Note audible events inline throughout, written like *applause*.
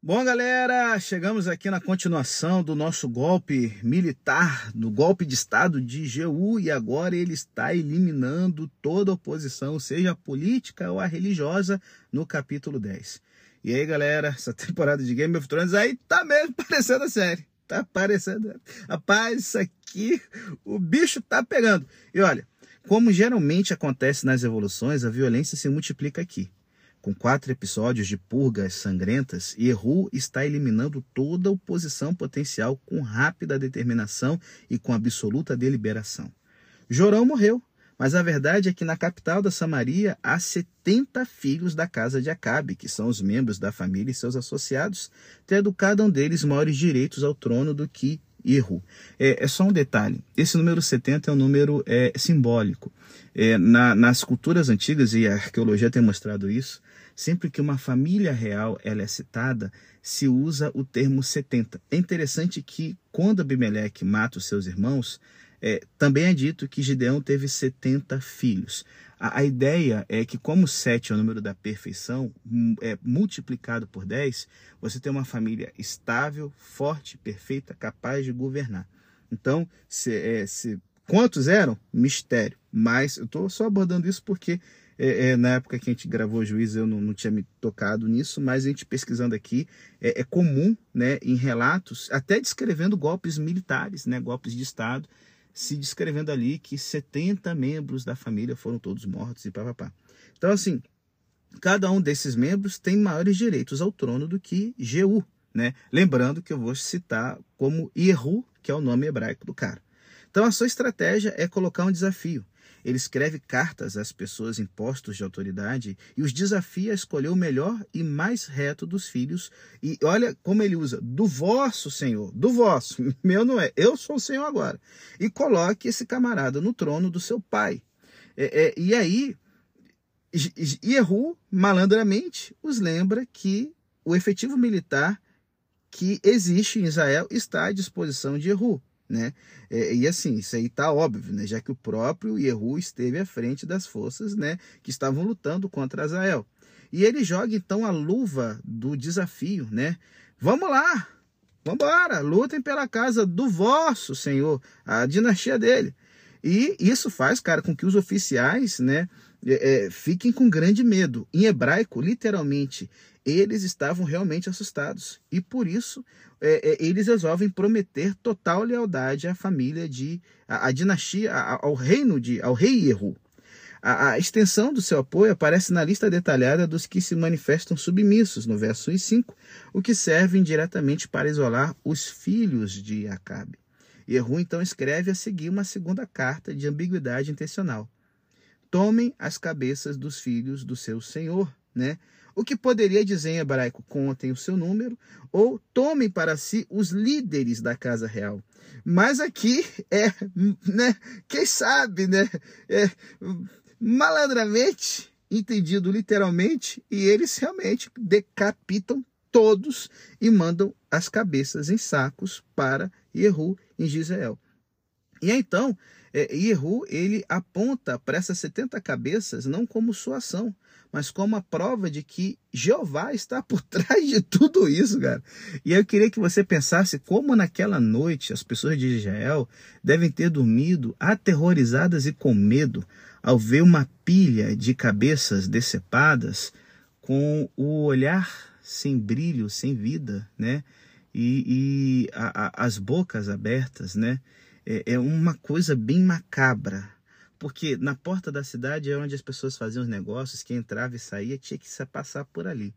Bom, galera, chegamos aqui na continuação do nosso golpe militar, do golpe de Estado de Jeú, e agora ele está eliminando toda oposição, seja a política ou a religiosa, no capítulo 10. E aí, galera, essa *laughs* temporada de Game of Thrones aí tá mesmo parecendo a série. Tá parecendo. Rapaz, isso aqui, o bicho tá pegando. E olha, como geralmente acontece nas evoluções, a violência se multiplica aqui. Com quatro episódios de purgas sangrentas, Yehu está eliminando toda oposição potencial com rápida determinação e com absoluta deliberação. Jorão morreu, mas a verdade é que na capital da Samaria há 70 filhos da casa de Acabe, que são os membros da família e seus associados, tendo cada um deles maiores direitos ao trono do que Erro. É, é, só um detalhe: esse número 70 é um número é, simbólico. É, na, nas culturas antigas, e a arqueologia tem mostrado isso, sempre que uma família real ela é citada, se usa o termo 70. É interessante que, quando Abimeleque mata os seus irmãos, é, também é dito que Gideão teve 70 filhos. A, a, ideia é que, como 7 é o número da perfeição, é multiplicado por 10, você tem uma família estável, forte, perfeita, capaz de governar. Então, se, é, se, quantos eram? Mistério. Mas eu estou só abordando isso porque é, é, na época que a gente gravou Juiz eu não, não, tinha me tocado nisso, mas a gente pesquisando aqui, é, é comum né, em relatos, até descrevendo golpes militares, né, golpes de Estado, se descrevendo ali que 70 membros da família foram todos mortos e papapá. Então, assim, cada um desses membros tem maiores direitos ao trono do que Jeú, né? Lembrando que eu vou citar como Yehu, que é o nome hebraico do cara. Então, a sua estratégia é colocar um desafio. Ele escreve cartas às pessoas em postos de autoridade e os desafia a escolher o melhor e mais reto dos filhos. E olha como ele usa: do vosso Senhor, do vosso, *laughs* meu não é, eu sou o Senhor agora. E coloque esse camarada no trono do seu pai. É, é, e aí, Yehu, malandramente, os lembra que o efetivo militar que existe em Israel está à disposição de Yehu né? É, e assim, isso aí tá óbvio, né? Já que o próprio Yehu esteve à frente das forças, né? Que estavam lutando contra Azael. E ele joga então a luva do desafio, né? Vamos lá, vamos embora, lutem pela casa do vosso Senhor, a dinastia dele. E isso faz, cara, com que os oficiais, né? É, é, fiquem com grande medo. Em hebraico, literalmente, eles estavam realmente assustados. E por isso é, é, eles resolvem prometer total lealdade à família de. à, à dinastia, ao reino de. ao rei Yehu. A, a, extensão do seu apoio aparece na lista detalhada dos que se manifestam submissos, no verso 1 e 5, o que serve indiretamente para isolar os filhos de Acabe. Yehu então escreve a seguir uma segunda carta de ambiguidade intencional. Tomem as cabeças dos filhos do seu senhor, né? O que poderia dizer em hebraico, contem o seu número, ou tomem para si os líderes da casa real. Mas aqui é, né, quem sabe, né, é, malandramente, entendido literalmente, e eles realmente decapitam todos e mandam as cabeças em sacos para Yehu em Gisrael. E então, é, ele aponta para essas 70 cabeças não como sua ação, mas como a prova de que Jeová está por *laughs* trás de tudo isso, cara. E eu queria que você pensasse como naquela noite as pessoas de Israel devem ter dormido aterrorizadas e com medo ao ver uma pilha de cabeças decepadas com o olhar sem brilho, sem vida, né? E, e a, a, as bocas abertas, né? É, é uma coisa bem macabra porque na porta da cidade é onde as pessoas faziam os negócios, quem entrava e saía tinha que se passar por ali.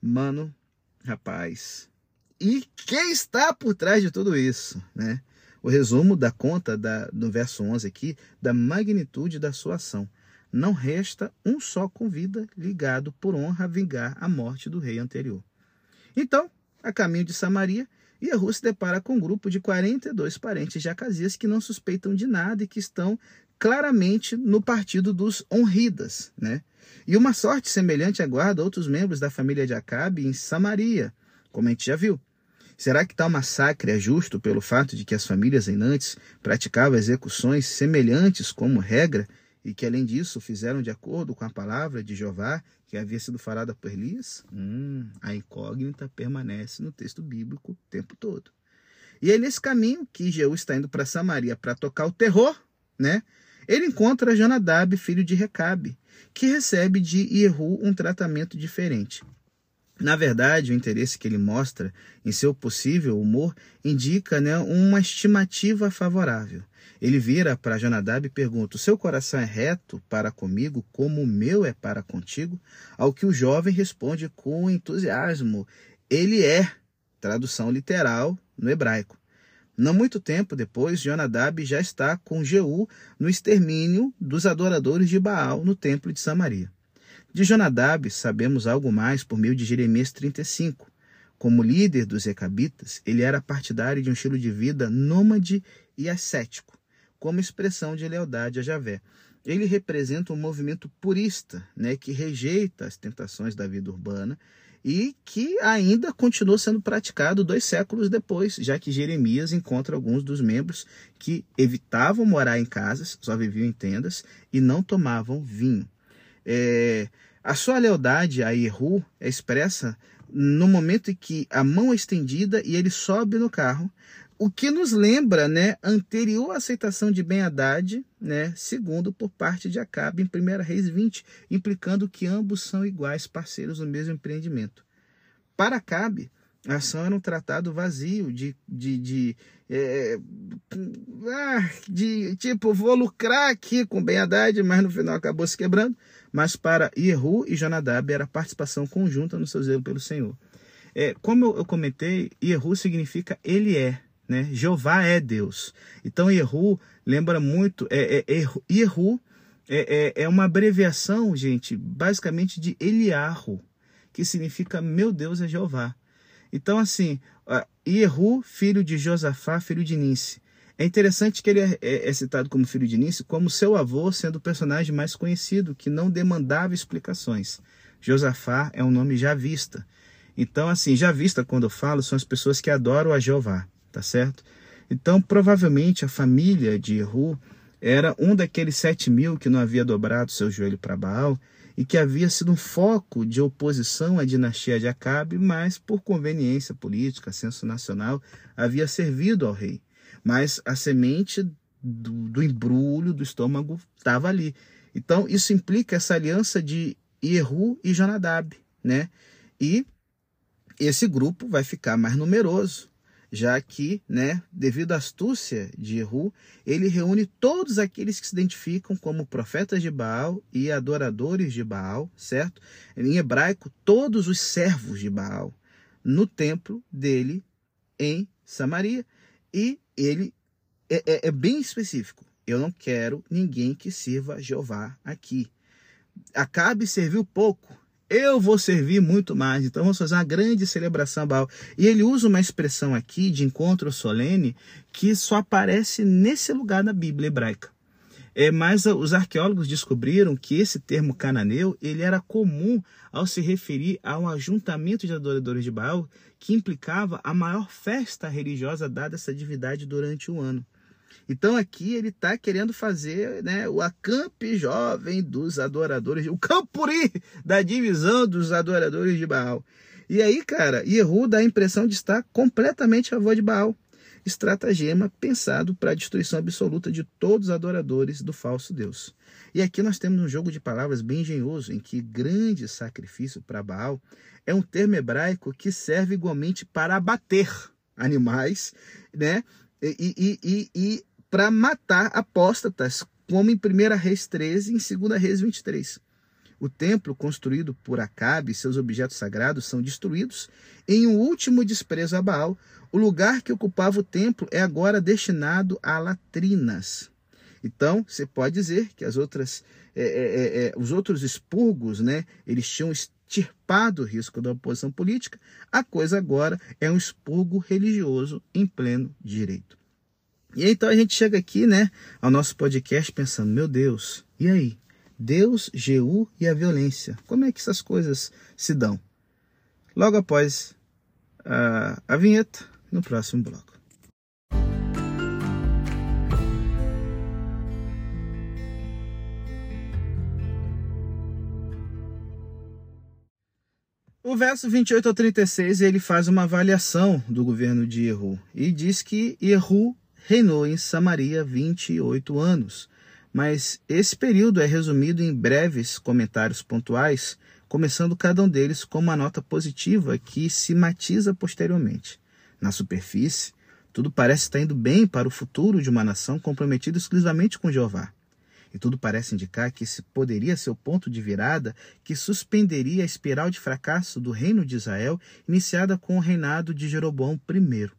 Mano, rapaz. E quem está por trás de tudo isso, né? O resumo da conta da, no verso 11 aqui, da magnitude da sua ação. Não resta um só com vida ligado por honra a vingar a morte do rei anterior. Então, a caminho de Samaria, Yehu se depara com um grupo de 42 parentes de Acasias que não suspeitam de nada e que estão claramente no partido dos honridas, né? E uma sorte semelhante aguarda outros membros da família de Acabe em Samaria, como a gente já viu. Será que tal massacre é justo pelo fato de que as famílias reinantes praticavam execuções semelhantes como regra e que além disso fizeram de acordo com a palavra de Jeová que havia sido falada por Elias, hum, a incógnita permanece no texto bíblico o tempo todo. E é nesse caminho que Jeú está indo para Samaria para tocar o terror, né? Ele encontra Jonadab, filho de Recabe, que recebe de Jehu um tratamento diferente. Na verdade, o interesse que ele mostra em seu possível humor indica né, uma estimativa favorável. Ele vira para Jonadab e pergunta: seu coração é reto para comigo, como o meu é para contigo? Ao que o jovem responde com entusiasmo: Ele é. Tradução literal no hebraico. Não muito tempo depois, Jonadab já está com Jeú no extermínio dos adoradores de Baal no templo de Samaria. De Jonadab sabemos algo mais por meio de Jeremias 35. Como líder dos Recabitas, ele era partidário de um estilo de vida nômade e ascético, como expressão de lealdade a Javé. Ele representa um movimento purista, né, que rejeita as tentações da vida urbana e que ainda continuou sendo praticado dois séculos depois, já que Jeremias encontra alguns dos membros que evitavam morar em casas, só viviam em tendas e não tomavam vinho. É, a sua lealdade a Yehu é expressa no momento em que a mão é estendida e ele sobe no carro, o que nos lembra, né, anterior aceitação de Ben Haddad, né, segundo por parte de Acabe em 1 Reis 20, implicando que ambos são iguais parceiros no mesmo empreendimento. Para Acabe, a ação era um tratado vazio de, de, de, é, ah, de tipo, vou lucrar aqui com Ben Haddad, mas no final acabou se quebrando. Mas para Yehu e Jonadab era participação conjunta no seu zelo pelo Senhor. É, como eu, eu comentei, Yehu significa ele é, né? Jeová é Deus. Então Yehu lembra muito, é, é, Yehu é, é, é uma abreviação, gente, basicamente de Eliarro, que significa meu Deus é Jeová. Então, assim, Iehu, filho de Josafá, filho de Nice. É interessante que ele é, é, é, citado como filho de Nice, como seu avô sendo o personagem mais conhecido, que não demandava explicações. Josafá é um nome javista. Então, assim, javista, quando eu falo, são as pessoas que adoram a Jeová, tá certo? Então, provavelmente, a família de Iehu era um daqueles sete mil que não havia dobrado seu joelho para Baal e que havia sido um foco de oposição à dinastia de Acabe, mas por conveniência política, senso nacional, havia servido ao rei. Mas a semente do, do embrulho do estômago estava ali. Então, isso implica essa aliança de Yehu e Jonadab, né? E esse grupo vai ficar mais numeroso já que, né, devido à astúcia de Jehu, ele reúne todos aqueles que se identificam como profetas de Baal e adoradores de Baal, certo? Em hebraico, todos os servos de Baal, no templo dele em Samaria. E ele é, é, é bem específico. Eu não quero ninguém que sirva Jeová aqui. Acabe serviu pouco, eu vou servir muito mais. Então vamos fazer uma grande celebração a Baal. E ele usa uma expressão aqui de encontro solene que só aparece nesse lugar da Bíblia hebraica. É, mas os arqueólogos descobriram que esse termo cananeu ele era comum ao se referir a um ajuntamento de adoradores de Baal que implicava a maior festa religiosa dada a essa divindade durante o ano. Então aqui ele está querendo fazer né, o acampe jovem dos adoradores, o campuri da divisão dos adoradores de Baal. E aí, cara, Yehu dá a impressão de estar completamente a favor de Baal. Estratagema pensado para a destruição absoluta de todos os adoradores do falso Deus. E aqui nós temos um jogo de palavras bem engenhoso, em que grande sacrifício para Baal é um termo hebraico que serve igualmente para abater animais, né? E, e, e, e para matar apóstatas, como em 1 Reis 13 e em 2 Reis 23. O templo construído por Acabe e seus objetos sagrados são destruídos em um último desprezo a Baal. O lugar que ocupava o templo é agora destinado a latrinas. Então, você pode dizer que as outras, é, é, é, é os outros expurgos, né, eles tinham extirpado o risco da oposição política. A coisa agora é um expurgo religioso em pleno direito. E aí, então a gente chega aqui, né, ao nosso podcast pensando, meu Deus, e aí? Deus, Jeú e a violência. Como é que essas coisas se dão? Logo após uh, a vinheta, no próximo bloco. O verso 28 ao 36 ele faz uma avaliação do governo de Erru e diz que Erru reinou em Samaria 28 anos. Mas esse período é resumido em breves comentários pontuais, começando cada um deles com uma nota positiva que se matiza posteriormente. Na superfície, tudo parece estar indo bem para o futuro de uma nação comprometida exclusivamente com Jeová. E tudo parece indicar que esse poderia ser o ponto de virada que suspenderia a espiral de fracasso do reino de Israel, iniciada com o reinado de Jeroboão I.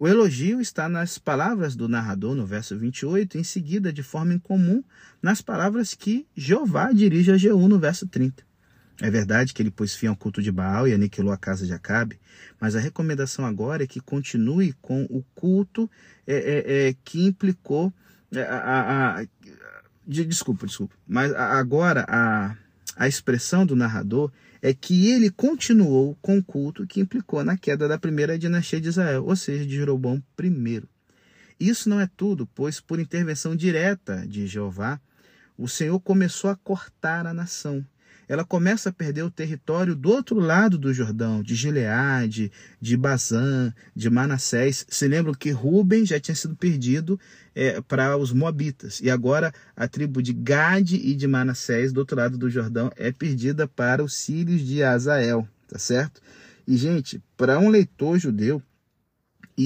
O elogio está nas palavras do narrador no verso 28, em seguida, de forma incomum, nas palavras que Jeová dirige a Jeú no verso 30. É verdade que ele pôs fim ao culto de Baal e aniquilou a casa de Acabe, mas a recomendação agora é que continue com o culto é, é, é, que implicou é, a, a, a, de, desculpa, desculpa. Mas agora a, a expressão do narrador é que ele continuou com o culto que implicou na queda da primeira dinastia de Israel, ou seja, de Jeroboão I. Isso não é tudo, pois por intervenção direta de Jeová, o Senhor começou a cortar a nação ela começa a perder o território do outro lado do Jordão, de Gileade, de Bazã, de Manassés. Se lembram que Ruben já tinha sido perdido é, para os Moabitas. E agora a tribo de Gade e de Manassés, do outro lado do Jordão, é perdida para os filhos de Azael, tá certo? E, gente, para um leitor judeu,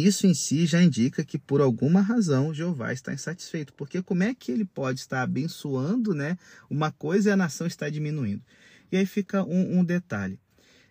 isso em si já indica que por alguma razão Jeová está insatisfeito, porque como é que ele pode estar abençoando né, uma coisa e a nação está diminuindo? E aí fica um, um detalhe.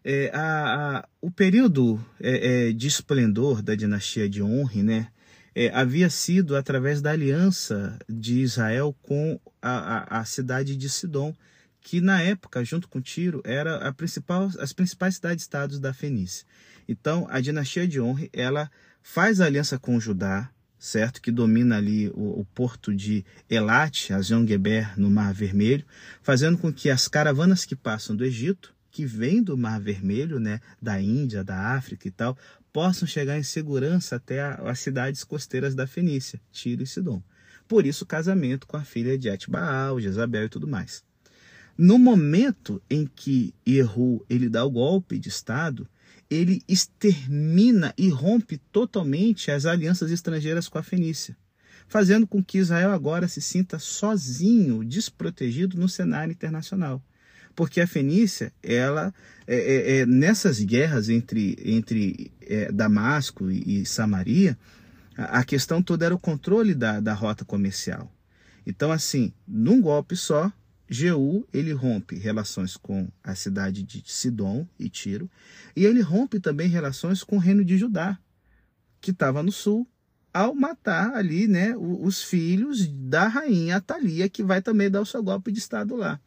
É, a, a, o período é, é, de esplendor da dinastia de Honre né, é, havia sido através da aliança de Israel com a, a, cidade de Sidom, que na época, junto com Tiro, era a principal, as principais cidades-estados da Fenícia. Então, a dinastia de Honre, ela faz aliança com Judá, certo? Que domina ali o, o porto de Elat, a Geber, no Mar Vermelho, fazendo com que as caravanas que passam do Egito, que vêm do Mar Vermelho, né, da Índia, da África e tal, possam chegar em segurança até a, as cidades costeiras da Fenícia, Tiro e Sidom. Por isso, o casamento com a filha de Etbaal, Jezabel e tudo mais. No momento em que Erru ele dá o golpe de Estado, ele extermina e rompe totalmente as alianças estrangeiras com a Fenícia, fazendo com que Israel agora se sinta sozinho, desprotegido no cenário internacional. Porque a Fenícia, ela, é, é, é nessas guerras entre, entre é, Damasco e, e Samaria, a, a questão toda era o controle da, da rota comercial. Então, assim, num golpe só, Jeú, ele rompe relações com a cidade de Sidom e Tiro, e ele rompe também relações com o reino de Judá, que estava no sul, ao matar ali, né, os filhos da rainha Atalia, que vai também dar o seu golpe de estado lá.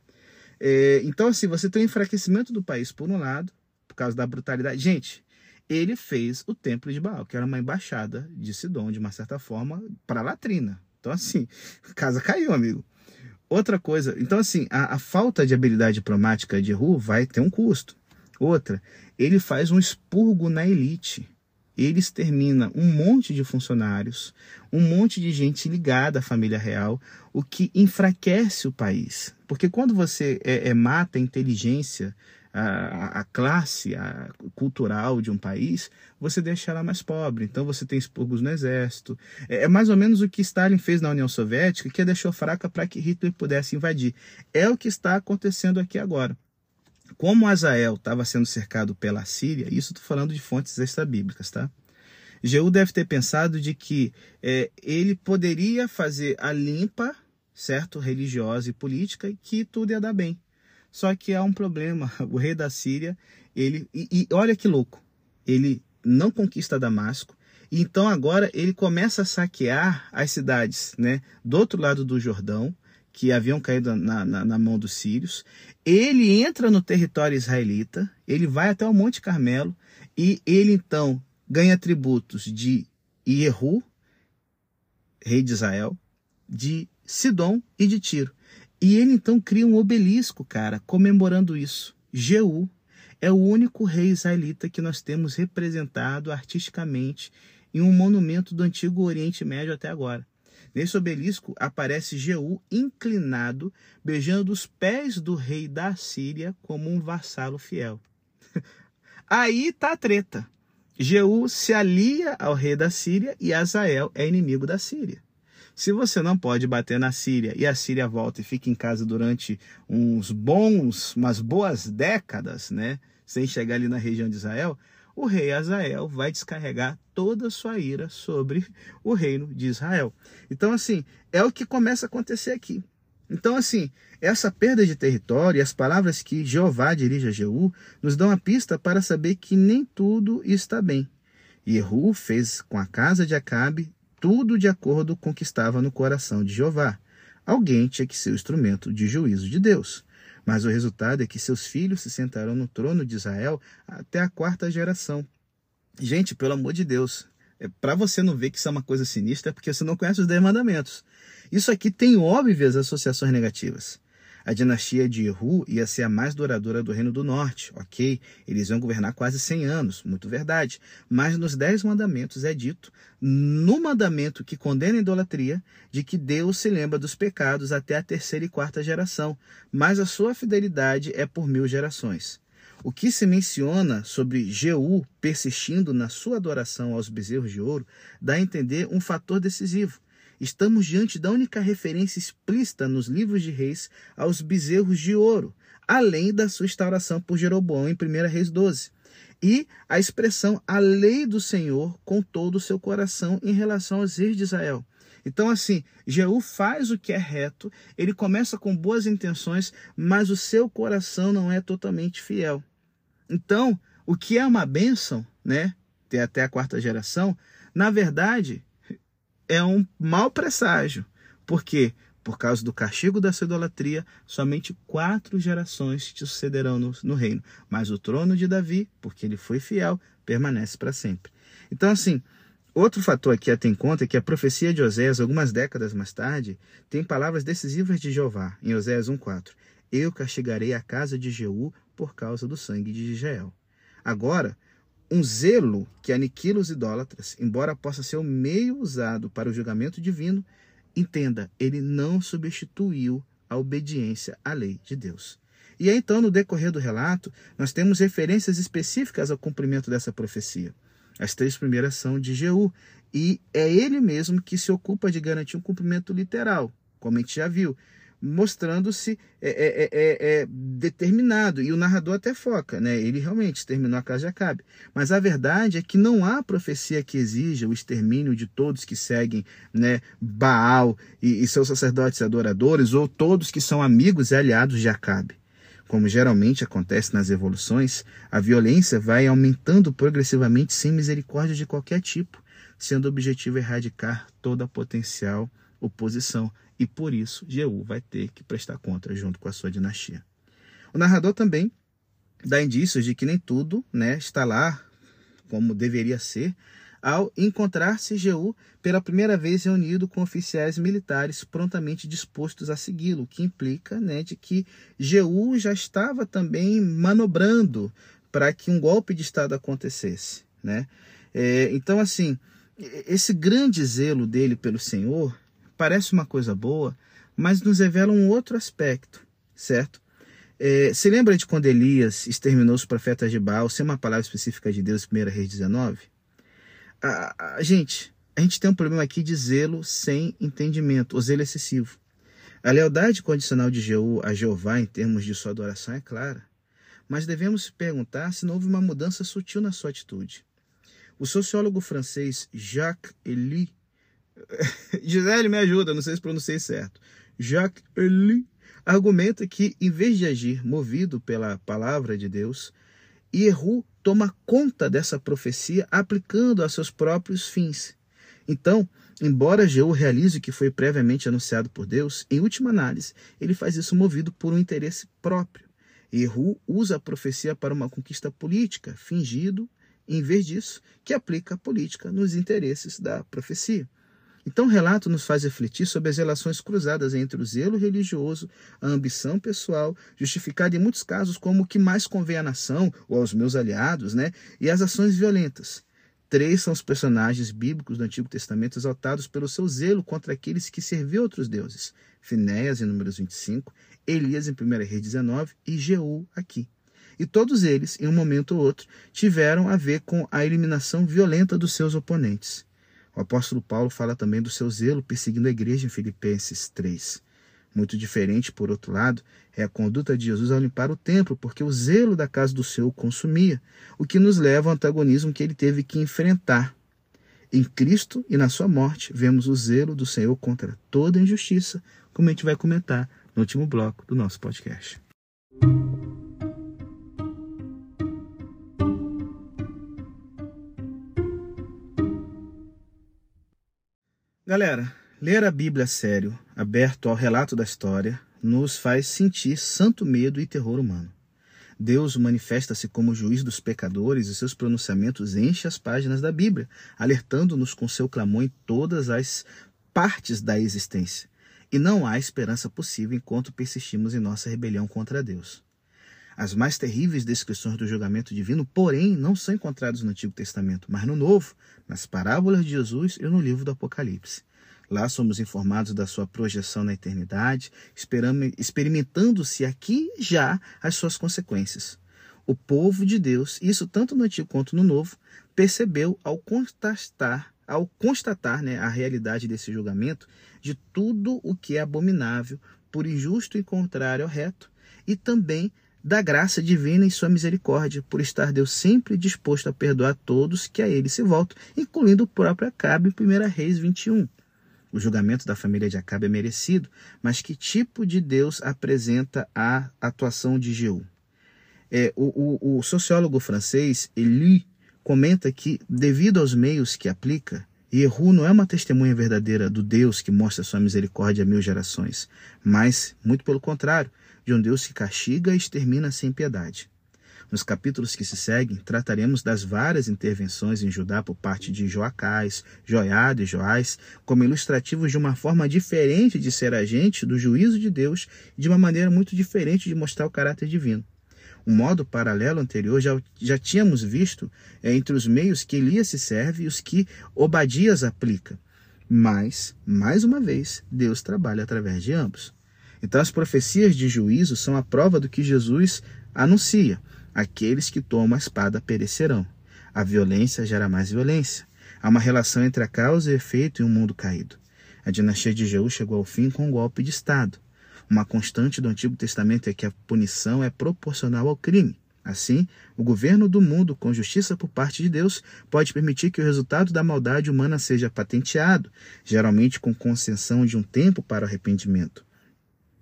É, então, assim, você tem o enfraquecimento do país por um lado, por causa da brutalidade. Gente, ele fez o templo de Baal, que era uma embaixada de Sidom, de uma certa forma, para a latrina. Então, assim, *laughs* casa caiu, amigo. Outra coisa, então assim, a, a falta de habilidade diplomática de Ru vai ter um custo. Outra, ele faz um expurgo na elite. Ele extermina um monte de funcionários, um monte de gente ligada à família real, o que enfraquece o país. Porque quando você é, é mata a inteligência a, a classe a, cultural de um país, você deixa ela mais pobre. Então você tem expurgos no exército. É, é mais ou menos o que Stalin fez na União Soviética, que a deixou fraca para que Hitler pudesse invadir. É o que está acontecendo aqui agora. Como Azael estava sendo cercado pela Síria, isso estou falando de fontes extra-bíblicas, tá? Jeú deve ter pensado de que é, ele poderia fazer a limpa, certo, religiosa e política, e que tudo ia dar bem. Só que há um problema. *laughs* O rei da Síria, ele. E, e olha que louco. Ele não conquista Damasco. Então agora ele começa a saquear as cidades né, do outro lado do Jordão, que haviam caído na, na, na, mão dos sírios. Ele entra no território israelita, ele vai até o Monte Carmelo e ele então ganha tributos de Ierru, rei de Israel, de Sidom e de Tiro. E ele então cria um obelisco, cara, comemorando isso. Jeú é o único rei israelita que nós temos representado artisticamente em um monumento do antigo Oriente Médio até agora. Nesse obelisco aparece Jeú inclinado, beijando os pés do rei da Síria como um vassalo fiel. *laughs* Aí tá a treta. Jeú se alia ao rei da Síria e Azael é inimigo da Síria. Se você não pode bater na Síria e a Síria volta e fica em casa durante uns bons, umas boas décadas, né, sem chegar ali na região de Israel, o rei Azael vai descarregar toda a sua ira sobre o reino de Israel. Então, assim, é o que começa a acontecer aqui. Então, assim, essa perda de território e as palavras que Jeová dirige a Jeú nos dão a pista para saber que nem tudo está bem. Jeú fez com a casa de Acabe tudo de acordo com o que estava no coração de Jeová. Alguém tinha que ser o instrumento de juízo de Deus. Mas o resultado é que seus filhos se sentaram no trono de Israel até a quarta geração. Gente, pelo amor de Deus, é, para você não ver que isso é uma coisa sinistra, é porque você não conhece os dez mandamentos. Isso aqui tem óbvias associações negativas. A dinastia de Jehu ia ser a mais duradoura do Reino do Norte, ok? Eles iam governar quase 100 anos, muito verdade. Mas nos Dez Mandamentos é dito, no mandamento que condena a idolatria, de que Deus se lembra dos pecados até a terceira e quarta geração, mas a sua fidelidade é por mil gerações. O que se menciona sobre Jeú persistindo na sua adoração aos bezerros de ouro dá a entender um fator decisivo. Estamos diante da única referência explícita nos livros de reis aos bezerros de ouro, além da sua instauração por Jeroboão em 1 Reis 12. E a expressão a lei do Senhor com todo o seu coração em relação aos reis de Israel. Então, assim, Jeú faz o que é reto, ele começa com boas intenções, mas o seu coração não é totalmente fiel. Então, o que é uma bênção, né? Ter até a quarta geração, na verdade, é um mau presságio. Por quê? Por causa do castigo da sua idolatria, somente quatro gerações te sucederão no, no reino. Mas o trono de Davi, porque ele foi fiel, permanece para sempre. Então, assim, Outro fator aqui a ter em conta é que a profecia de Oséias, algumas décadas mais tarde, tem palavras decisivas de Jeová, em Oséias 1,4. Eu castigarei a casa de Jeú por causa do sangue de Israel. Agora, um zelo que aniquila os idólatras, embora possa ser o meio usado para o julgamento divino, entenda, ele não substituiu a obediência à lei de Deus. E aí, então, no decorrer do relato, nós temos referências específicas ao cumprimento dessa profecia. As três primeiras são de Jeú, e é ele mesmo que se ocupa de garantir um cumprimento literal, como a gente já viu, mostrando-se é, é, é, é, é determinado. E o narrador até foca, né? Ele realmente exterminou a casa de Acabe. Mas a verdade é que não há profecia que exija o extermínio de todos que seguem né, Baal e, e seus sacerdotes adoradores, ou todos que são amigos e aliados de Acabe. Como geralmente acontece nas evoluções, a violência vai aumentando progressivamente sem misericórdia de qualquer tipo, sendo o objetivo erradicar toda a potencial oposição, e por isso Jeú vai ter que prestar conta junto com a sua dinastia. O narrador também dá indícios de que nem tudo né, está lá como deveria ser, ao encontrar-se Jeú pela primeira vez reunido com oficiais militares prontamente dispostos a segui-lo, o que implica né, de que Jeú já estava também manobrando para que um golpe de Estado acontecesse. Né? É, então, assim, esse grande zelo dele pelo Senhor parece uma coisa boa, mas nos revela um outro aspecto, certo? É, se lembra de quando Elias exterminou os profetas de Baal sem uma palavra específica de Deus, 1 Reis 19? A, a, gente, a gente tem um problema aqui de zelo sem entendimento, o zelo excessivo. A lealdade condicional de Jeú a Jeová em termos de sua adoração é clara, mas devemos perguntar se não houve uma mudança sutil na sua atitude. O sociólogo francês Jacques Elie, *laughs* Gisele me ajuda, não sei se pronunciei certo, Jacques Elie argumenta que, em vez de agir movido pela palavra de Deus, Yehu toma conta dessa profecia aplicando a seus próprios fins. Então, embora Jeú realize o que foi previamente anunciado por Deus, em última análise, ele faz isso movido por um interesse próprio. Yehu usa a profecia para uma conquista política, fingido, em vez disso, que aplica a política nos interesses da profecia. Então, o relato nos faz refletir sobre as relações cruzadas entre o zelo religioso, a ambição pessoal, justificada em muitos casos como o que mais convém à nação ou aos meus aliados, né? e as ações violentas. Três são os personagens bíblicos do Antigo Testamento exaltados pelo seu zelo contra aqueles que serviam outros deuses: Finéias, em Números 25, Elias, em 1 Reis 19 e Jeú, aqui. e todos eles, em um momento ou outro, tiveram a ver com a eliminação violenta dos seus oponentes. O apóstolo Paulo fala também do seu zelo perseguindo a igreja em Filipenses 3. Muito diferente, por outro lado, é a conduta de Jesus ao limpar o templo, porque o zelo da casa do Senhor o consumia, o que nos leva ao antagonismo que ele teve que enfrentar. Em Cristo e na sua morte, vemos o zelo do Senhor contra toda injustiça, como a gente vai comentar no último bloco do nosso podcast. Galera, ler a Bíblia sério, aberto ao relato da história, nos faz sentir santo medo e terror humano. Deus manifesta-se como juiz dos pecadores e seus pronunciamentos enchem as páginas da Bíblia, alertando-nos com seu clamor em todas as partes da existência. E não há esperança possível enquanto persistimos em nossa rebelião contra Deus. As mais terríveis descrições do julgamento divino, porém, não são encontradas no Antigo Testamento, mas no Novo, nas parábolas de Jesus e no livro do Apocalipse. Lá somos informados da sua projeção na eternidade, experimentando-se aqui já as suas consequências. O povo de Deus, isso tanto no Antigo quanto no Novo, percebeu ao constatar, ao constatar né, a realidade desse julgamento de tudo o que é abominável, por injusto e contrário ao reto, e também da graça divina e sua misericórdia, por estar Deus sempre disposto a perdoar todos que a ele se voltam, incluindo o próprio Acabe em 1 Reis 21. O julgamento da família de Acabe é merecido, mas que tipo de Deus apresenta a atuação de Jeú? É, o, o, o sociólogo francês Elie comenta que, devido aos meios que aplica, Yehu não é uma testemunha verdadeira do Deus que mostra sua misericórdia a mil gerações, mas, muito pelo contrário, de um Deus que castiga e extermina sem piedade. Nos capítulos que se seguem, trataremos das várias intervenções em Judá por parte de Joacás, Joiada e Joás, como ilustrativos de uma forma diferente de ser agente do juízo de Deus e de uma maneira muito diferente de mostrar o caráter divino. Um modo paralelo anterior já, já tínhamos visto é, entre os meios que Elias se serve e os que Obadias aplica. Mas, mais uma vez, Deus trabalha através de ambos. Então, as profecias de juízo são a prova do que Jesus anuncia: aqueles que tomam a espada perecerão. A violência gera mais violência. Há uma relação entre a causa e o efeito em um mundo caído. A dinastia de Jeú chegou ao fim com um golpe de Estado. Uma constante do Antigo Testamento é que a punição é proporcional ao crime. Assim, o governo do mundo, com justiça por parte de Deus, pode permitir que o resultado da maldade humana seja patenteado, geralmente com concessão de um tempo para o arrependimento.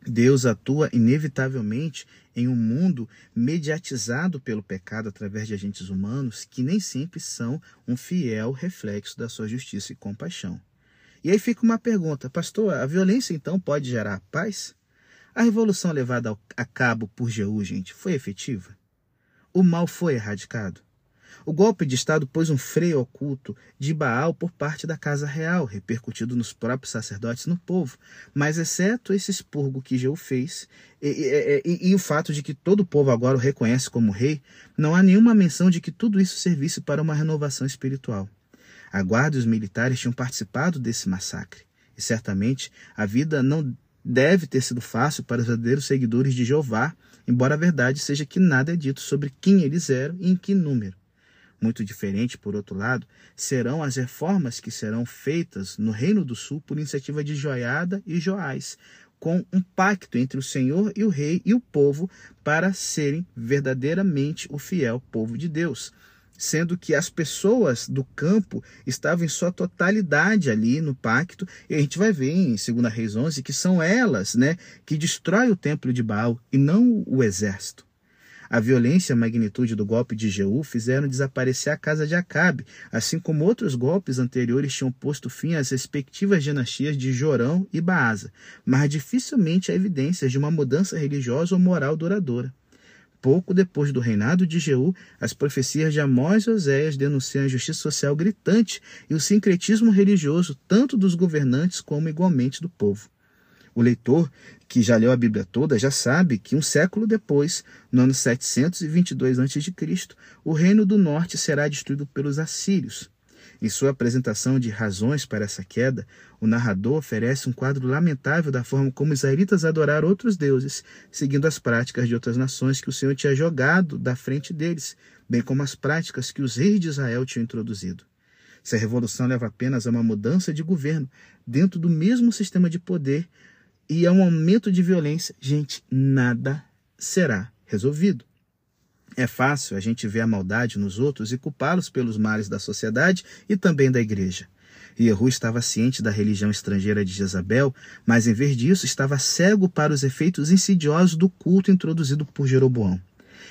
Deus atua inevitavelmente em um mundo mediatizado pelo pecado através de agentes humanos que nem sempre são um fiel reflexo da sua justiça e compaixão. E aí fica uma pergunta, pastor, a violência então pode gerar paz? A revolução levada a cabo por Jeú, gente, foi efetiva? O mal foi erradicado? O golpe de Estado pôs um freio oculto de Baal por parte da Casa Real, repercutido nos próprios sacerdotes no povo. Mas, exceto esse expurgo que Jeú fez, e, e, e, e, o fato de que todo o povo agora o reconhece como rei, não há nenhuma menção de que tudo isso servisse para uma renovação espiritual. A guarda e os militares tinham participado desse massacre, e certamente a vida não deve ter sido fácil para os verdadeiros seguidores de Jeová, embora a verdade seja que nada é dito sobre quem eles eram e em que número. Muito diferente, por outro lado, serão as reformas que serão feitas no Reino do Sul por iniciativa de Joiada e Joás, com um pacto entre o Senhor e o rei e o povo para serem verdadeiramente o fiel povo de Deus. Sendo que as pessoas do campo estavam em sua totalidade ali no pacto, e a gente vai ver em 2 Reis 11 que são elas né, que destroem o templo de Baal e não o exército. A violência e a magnitude do golpe de Jeú fizeram desaparecer a casa de Acabe, assim como outros golpes anteriores tinham posto fim às respectivas dinastias de Jorão e Baasa, mas dificilmente há evidências de uma mudança religiosa ou moral duradoura. Pouco depois do reinado de Jeú, as profecias de Amós e Oséias denunciam a justiça social gritante e o sincretismo religioso tanto dos governantes como igualmente do povo. O leitor que já leu a Bíblia toda já sabe que um século depois, no ano 722 a.C., o reino do norte será destruído pelos assírios. Em sua apresentação de razões para essa queda, o narrador oferece um quadro lamentável da forma como os israelitas adoraram outros deuses, seguindo as práticas de outras nações que o Senhor tinha jogado da frente deles, bem como as práticas que os reis de Israel tinham introduzido. Se a revolução leva apenas a uma mudança de governo dentro do mesmo sistema de poder e a um aumento de violência, gente, nada será resolvido. É fácil a gente ver a maldade nos outros e culpá-los pelos males da sociedade e também da igreja. Yehu estava ciente da religião estrangeira de Jezabel, mas em vez disso estava cego para os efeitos insidiosos do culto introduzido por Jeroboão.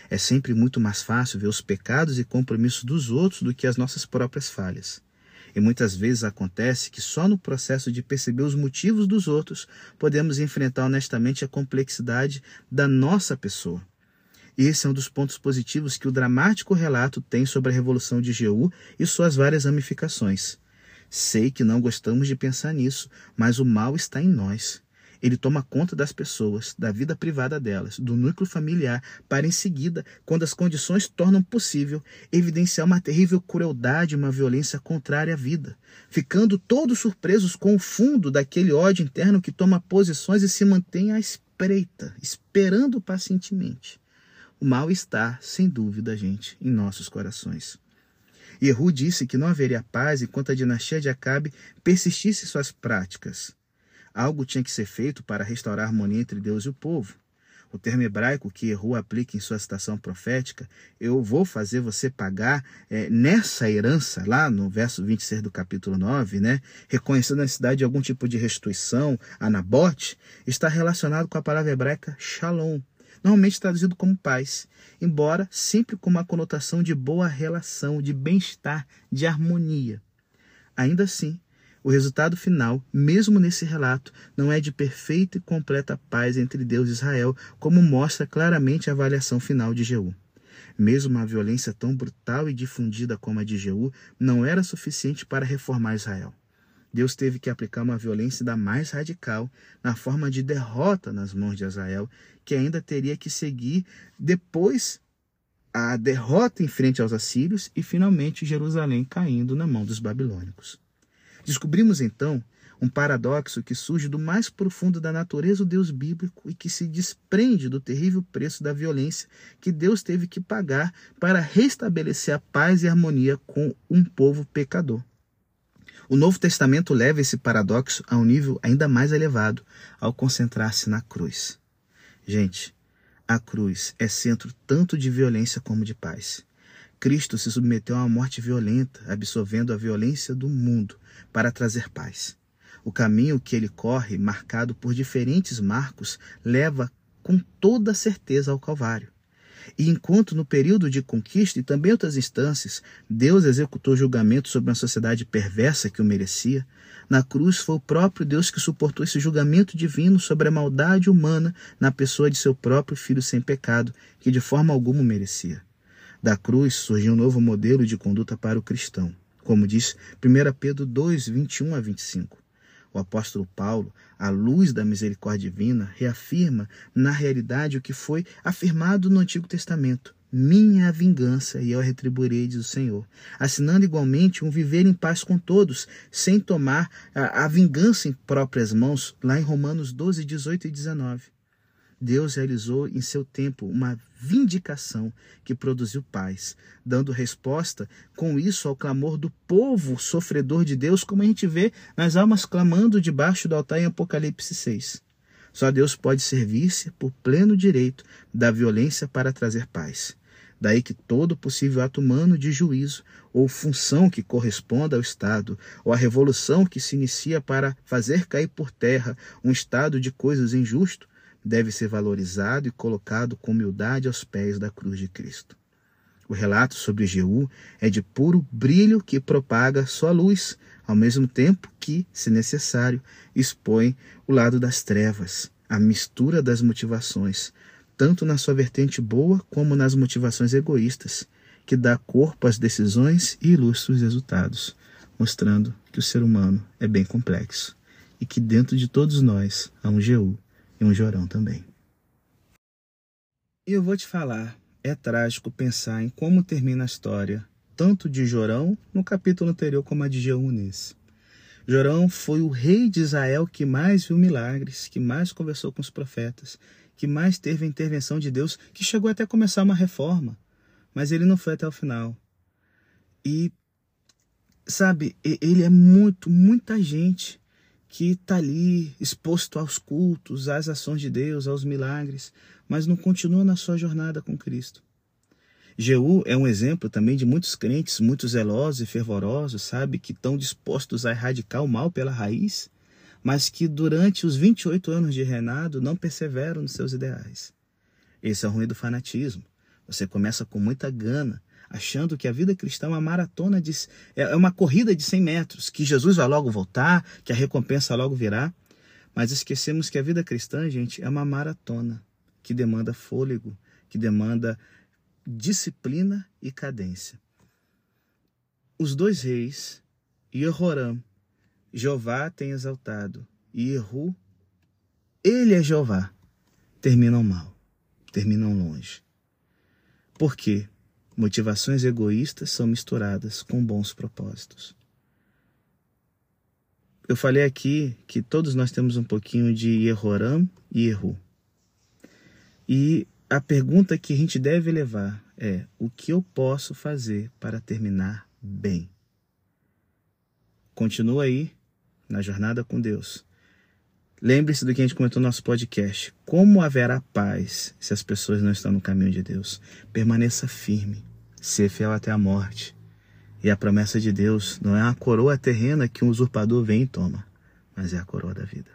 É sempre muito mais fácil ver os pecados e compromissos dos outros do que as nossas próprias falhas. E muitas vezes acontece que só no processo de perceber os motivos dos outros podemos enfrentar honestamente a complexidade da nossa pessoa. Esse é um dos pontos positivos que o dramático relato tem sobre a Revolução de Jeú e suas várias ramificações. Sei que não gostamos de pensar nisso, mas o mal está em nós. Ele toma conta das pessoas, da vida privada delas, do núcleo familiar, para em seguida, quando as condições tornam possível, evidenciar uma terrível crueldade e uma violência contrária à vida, ficando todos surpresos com o fundo daquele ódio interno que toma posições e se mantém à espreita, esperando pacientemente. O mal está, sem dúvida, gente, em nossos corações. Yehu disse que não haveria paz enquanto a dinastia de Acabe persistisse em suas práticas. Algo tinha que ser feito para restaurar a harmonia entre Deus e o povo. O termo hebraico que Yehu aplica em sua citação profética, eu vou fazer você pagar é, nessa herança, lá no verso 26 do capítulo 9, né, reconhecendo a necessidade de algum tipo de restituição, anabote, está relacionado com a palavra hebraica shalom, normalmente traduzido como paz, embora sempre com uma conotação de boa relação, de bem-estar, de harmonia. Ainda assim, o resultado final, mesmo nesse relato, não é de perfeita e completa paz entre Deus e Israel, como mostra claramente a avaliação final de Jeú. Mesmo uma violência tão brutal e difundida como a de Jeú não era suficiente para reformar Israel. Deus teve que aplicar uma violência da mais radical na forma de derrota nas mãos de Israel, que ainda teria que seguir depois a derrota em frente aos assírios e finalmente Jerusalém caindo na mão dos babilônicos. Descobrimos então um paradoxo que surge do mais profundo da natureza do Deus bíblico e que se desprende do terrível preço da violência que Deus teve que pagar para restabelecer a paz e harmonia com um povo pecador. O Novo Testamento leva esse paradoxo a um nível ainda mais elevado ao concentrar-se na cruz. Gente, a cruz é centro tanto de violência como de paz. Cristo se submeteu a uma morte violenta, absorvendo a violência do mundo para trazer paz. O caminho que ele corre, marcado por diferentes marcos, leva com toda certeza ao Calvário. E enquanto no período de conquista e também outras instâncias, Deus executou julgamento sobre uma sociedade perversa que o merecia, na cruz foi o próprio Deus que suportou esse julgamento divino sobre a maldade humana na pessoa de seu próprio filho sem pecado, que de forma alguma merecia. Da cruz surgiu um novo modelo de conduta para o cristão, como diz 1 Pedro 2, 21 a 25. O apóstolo Paulo, à luz da misericórdia divina, reafirma na realidade o que foi afirmado no Antigo Testamento. Minha vingança e eu a retribuirei, diz o Senhor. Assinando igualmente um viver em paz com todos, sem tomar a, a vingança em próprias mãos, lá em Romanos 12, 18 e 19. Deus realizou em seu tempo uma vindicação que produziu paz, dando resposta com isso ao clamor do povo sofredor de Deus, como a gente vê nas almas clamando debaixo do altar em Apocalipse 6. Só Deus pode servir-se por pleno direito da violência para trazer paz. Daí que todo possível ato humano de juízo, ou função que corresponda ao Estado, ou a revolução que se inicia para fazer cair por terra um estado de coisas injusto, deve ser valorizado e colocado com humildade aos pés da cruz de Cristo. O relato sobre Jeú é de puro brilho que propaga sua luz, ao mesmo tempo que, se necessário, expõe o lado das trevas, a mistura das motivações, tanto na sua vertente boa como nas motivações egoístas, que dá corpo às decisões e ilustra os resultados, mostrando que o ser humano é bem complexo e que dentro de todos nós há um Jeú e um Jorão também. E eu vou te falar, é trágico pensar em como termina a história tanto de Jorão no capítulo anterior como a de Jeú nesse. Jorão foi o rei de Israel que mais viu milagres, que mais conversou com os profetas, que mais teve a intervenção de Deus, que chegou até a começar uma reforma, mas ele não foi até o final. E, sabe, ele é muito, muita gente que está ali exposto aos cultos, às ações de Deus, aos milagres, mas não continua na sua jornada com Cristo. Jeú é um exemplo também de muitos crentes, muito zelosos e fervorosos, sabe, que estão dispostos a erradicar o mal pela raiz, mas que durante os 28 anos de reinado não perseveram nos seus ideais. Esse é o ruim do fanatismo. Você começa com muita gana, achando que a vida cristã é uma maratona de é, é uma corrida de 100 metros, que Jesus vai logo voltar, que a recompensa logo virá. Mas esquecemos que a vida cristã, gente, é uma maratona que demanda fôlego, que demanda disciplina e cadência. Os dois reis, Jehoram, Jeová tem exaltado, e Erru, ele é Jeová, terminam mal, terminam longe. Por quê? Motivações egoístas são misturadas com bons propósitos. Eu falei aqui que todos nós temos um pouquinho de Yehoram e Erru. E a pergunta que a gente deve levar é: o que eu posso fazer para terminar bem? Continua aí na jornada com Deus. Lembre-se do que a gente comentou no nosso podcast. Como haverá paz se as pessoas não estão no caminho de Deus? Permaneça firme, ser fiel até a morte. E a promessa de Deus não é uma coroa terrena que um usurpador vem e toma, mas é a coroa da vida.